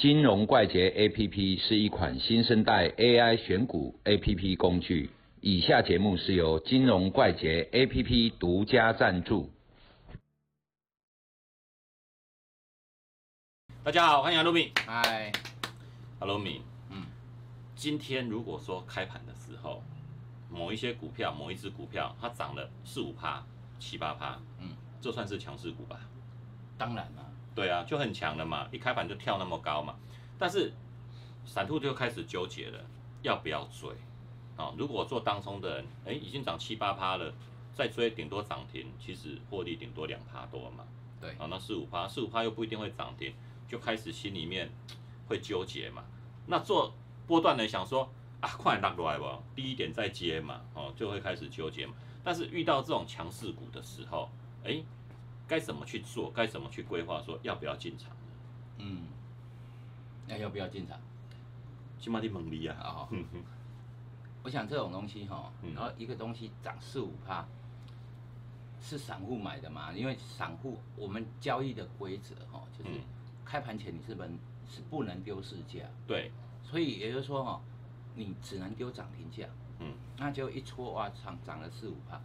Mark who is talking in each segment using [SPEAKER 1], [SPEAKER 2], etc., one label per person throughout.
[SPEAKER 1] 金融怪杰 APP 是一款新生代 AI 选股 APP 工具。以下节目是由金融怪杰 APP 独家赞助。
[SPEAKER 2] 大家好，欢迎阿鲁米。
[SPEAKER 3] 嗨，
[SPEAKER 2] 阿鲁米，
[SPEAKER 3] 嗯，
[SPEAKER 2] 今天如果说开盘的时候，某一些股票，某一只股票它涨了四五趴、七八趴，
[SPEAKER 3] 嗯，
[SPEAKER 2] 这算是强势股吧？
[SPEAKER 3] 当然了，
[SPEAKER 2] 对啊，就很强了嘛，一开盘就跳那么高嘛。但是散户就开始纠结了，要不要追？啊，如果做当冲的人，哎，已经涨七八趴了，再追顶多涨停，其实获利顶多两趴多嘛。
[SPEAKER 3] 对，
[SPEAKER 2] 啊，那四五趴，四五趴又不一定会涨停，就开始心里面会纠结嘛。那做波段的想说啊，快拉过来吧，低一点再接嘛，哦，就会开始纠结嘛。但是遇到这种强势股的时候，哎，该怎么去做？该怎么去规划？说要不要进场？
[SPEAKER 3] 嗯，那要不要进场？
[SPEAKER 2] 起码得猛力啊！
[SPEAKER 3] 哦，
[SPEAKER 2] 哼哼，
[SPEAKER 3] 我想这种东西哈，
[SPEAKER 2] 嗯
[SPEAKER 3] 然后一个东西涨四五趴，是散户买的嘛？因为散户我们交易的规则哈，就是
[SPEAKER 2] 嗯
[SPEAKER 3] 开盘前你是不能是不能丢市价，
[SPEAKER 2] 对，
[SPEAKER 3] 所以也就是说哈，你只能丢涨停价，
[SPEAKER 2] 嗯
[SPEAKER 3] 那就一戳哇涨涨了四五趴。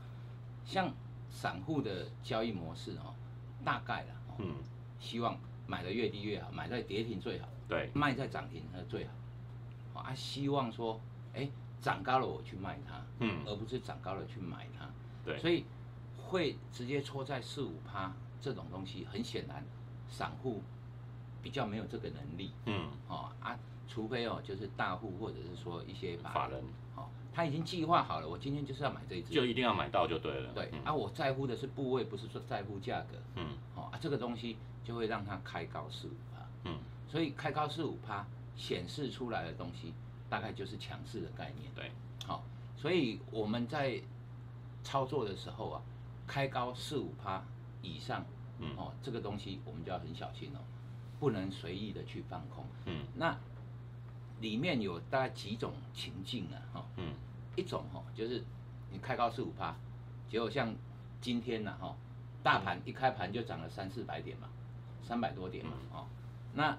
[SPEAKER 3] 像散户的交易模式哦，大概了，哦
[SPEAKER 2] 嗯，
[SPEAKER 3] 希望买的越低越好，买在跌停最好，
[SPEAKER 2] 对，
[SPEAKER 3] 卖在涨停它最好。好啊，希望说，哎，涨高了我去卖它，
[SPEAKER 2] 嗯
[SPEAKER 3] 而不是涨高了去买它。
[SPEAKER 2] 对，
[SPEAKER 3] 所以会直接戳在四五趴这种东西，很显然散户比较没有这个能力。
[SPEAKER 2] 嗯，
[SPEAKER 3] 哦啊，除非哦，就是大户或者是说一些
[SPEAKER 2] 法人
[SPEAKER 3] 哦，他已经计划好了，我今天就是要买这一只，
[SPEAKER 2] 就一定要买到就对了。嗯。
[SPEAKER 3] 对啊，我在乎的是部位，不是说在乎价格。
[SPEAKER 2] 嗯。
[SPEAKER 3] 哦啊，这个东西就会让它开高四五趴，
[SPEAKER 2] 嗯，
[SPEAKER 3] 所以开高四五趴显示出来的东西，大概就是强势的概念。
[SPEAKER 2] 对，
[SPEAKER 3] 好、所以我们在操作的时候啊，开高四五趴以上，
[SPEAKER 2] 嗯。
[SPEAKER 3] 哦，这个东西我们就要很小心哦，不能随意的去放空。
[SPEAKER 2] 嗯。
[SPEAKER 3] 那里面有大概几种情境啊，哈、
[SPEAKER 2] 嗯
[SPEAKER 3] 一种哈、就是你开高四五趴，结果像今天呢、哈、大盘一开盘就涨了三四百点嘛，三百多点嘛，哦，那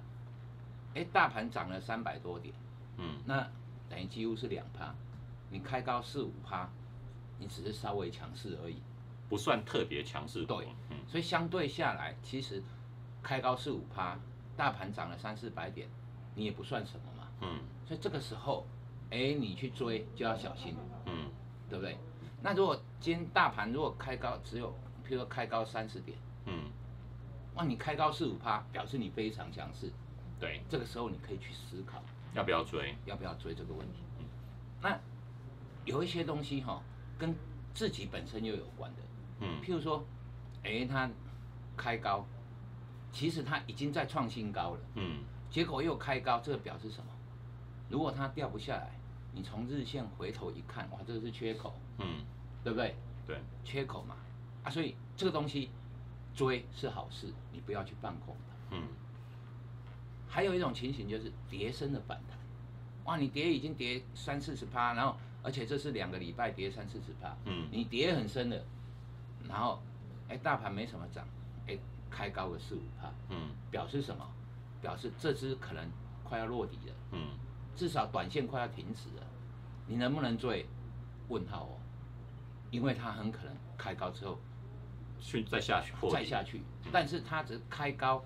[SPEAKER 3] 哎大盘涨了三百多点，
[SPEAKER 2] 嗯。
[SPEAKER 3] 那等于几乎是两趴，你开高四五趴，你只是稍微强势而已，
[SPEAKER 2] 不算特别强势。
[SPEAKER 3] 对
[SPEAKER 2] 嗯。
[SPEAKER 3] 所以相对下来，其实开高四五趴，大盘涨了三四百点，你也不算什么嘛。
[SPEAKER 2] 嗯。
[SPEAKER 3] 所以这个时候，哎，你去追就要小心，
[SPEAKER 2] 嗯
[SPEAKER 3] 对不对？那如果今天大盘如果开高只有，譬如说开高三十点，
[SPEAKER 2] 嗯，
[SPEAKER 3] 哇，你开高四五趴，表示你非常强势，
[SPEAKER 2] 对，
[SPEAKER 3] 这个时候你可以去思考
[SPEAKER 2] 要不要追？
[SPEAKER 3] 要不要追这个问题。那有一些东西哈、跟自己本身又有关的，
[SPEAKER 2] 嗯
[SPEAKER 3] 譬如说，哎，它开高，其实它已经在创新高了。
[SPEAKER 2] 嗯
[SPEAKER 3] 结果又开高，这个表示什么？如果它掉不下来，你从日线回头一看，哇，这个是缺口，
[SPEAKER 2] 嗯，
[SPEAKER 3] 对不对？
[SPEAKER 2] 对，
[SPEAKER 3] 缺口嘛，啊，所以这个东西追是好事，你不要去放空它。
[SPEAKER 2] 嗯
[SPEAKER 3] 还有一种情形就是跌升的反弹，哇，你跌已经跌三四十趴，然后而且这是两个礼拜跌三四十趴，
[SPEAKER 2] 嗯
[SPEAKER 3] 你跌很深的，然后哎大盘没什么涨，哎开高个四五趴，
[SPEAKER 2] 嗯
[SPEAKER 3] 表示什么？表示这只可能快要落底了。
[SPEAKER 2] 嗯
[SPEAKER 3] 至少短线快要停止了，你能不能追？问号哦，因为它很可能开高之后
[SPEAKER 2] 去再下去
[SPEAKER 3] 再下去，但是它只开高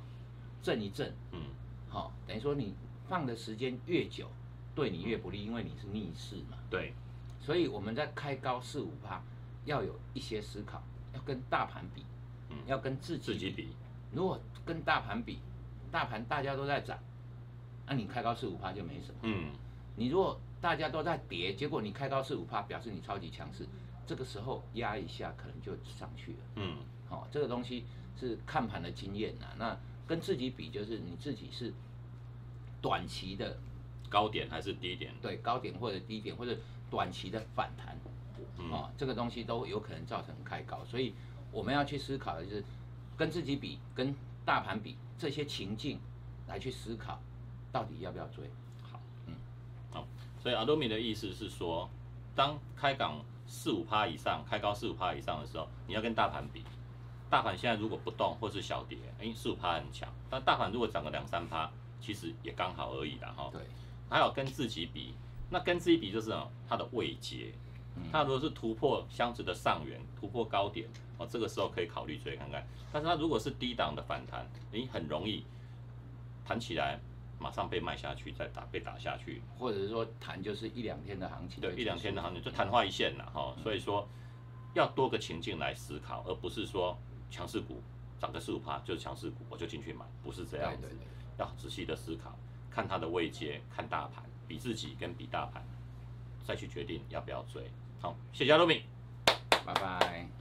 [SPEAKER 3] 震一震，
[SPEAKER 2] 嗯。
[SPEAKER 3] 好、等于说你放的时间越久，对你越不利，因为你是逆势嘛。
[SPEAKER 2] 对，
[SPEAKER 3] 所以我们在开高四五趴，要有一些思考，要跟大盘比，
[SPEAKER 2] 嗯。
[SPEAKER 3] 要跟自己
[SPEAKER 2] 自己比，
[SPEAKER 3] 如果跟大盘比，大盘大家都在涨，那你开高四五趴就没什么。
[SPEAKER 2] 嗯
[SPEAKER 3] 你如果大家都在跌，结果你开高四五趴，表示你超级强势，这个时候压一下可能就上去了。
[SPEAKER 2] 嗯
[SPEAKER 3] 好、这个东西是看盘的经验呐。那跟自己比，就是你自己是短期的
[SPEAKER 2] 高点还是低点？
[SPEAKER 3] 对高点或者低点或者短期的反弹，
[SPEAKER 2] 嗯
[SPEAKER 3] 哦，这个东西都有可能造成开高，所以我们要去思考的就是跟自己比，跟大盘比这些情境来去思考，到底要不要追？
[SPEAKER 2] 所以阿多米的意思是说，当开港四五趴以上，开高四五趴以上的时候，你要跟大盘比。大盘现在如果不动或是小跌，哎，四五趴很强。但大盘如果涨个两三趴，其实也刚好而已啦哈。
[SPEAKER 3] 对，
[SPEAKER 2] 还有跟自己比，那跟自己比就是哦，它的位阶，
[SPEAKER 3] 嗯
[SPEAKER 2] 它如果是突破箱子的上缘，突破高点，哦，这个时候可以考虑追看看。但是它如果是低档的反弹，你很容易弹起来，马上被卖下去，再打被打下去，
[SPEAKER 3] 或者是说谈就是一两天的行情，
[SPEAKER 2] 对，一两天的行情就昙花一现了哈。所以说要多个情境来思考，而不是说强势股涨个四五趴就是强势股，我就进去买，不是这样子
[SPEAKER 3] 对对。对，
[SPEAKER 2] 要仔细的思考，看它的位阶，看大盘，比自己跟比大盘，再去决定要不要追。好，谢谢阿罗米。
[SPEAKER 3] 拜拜。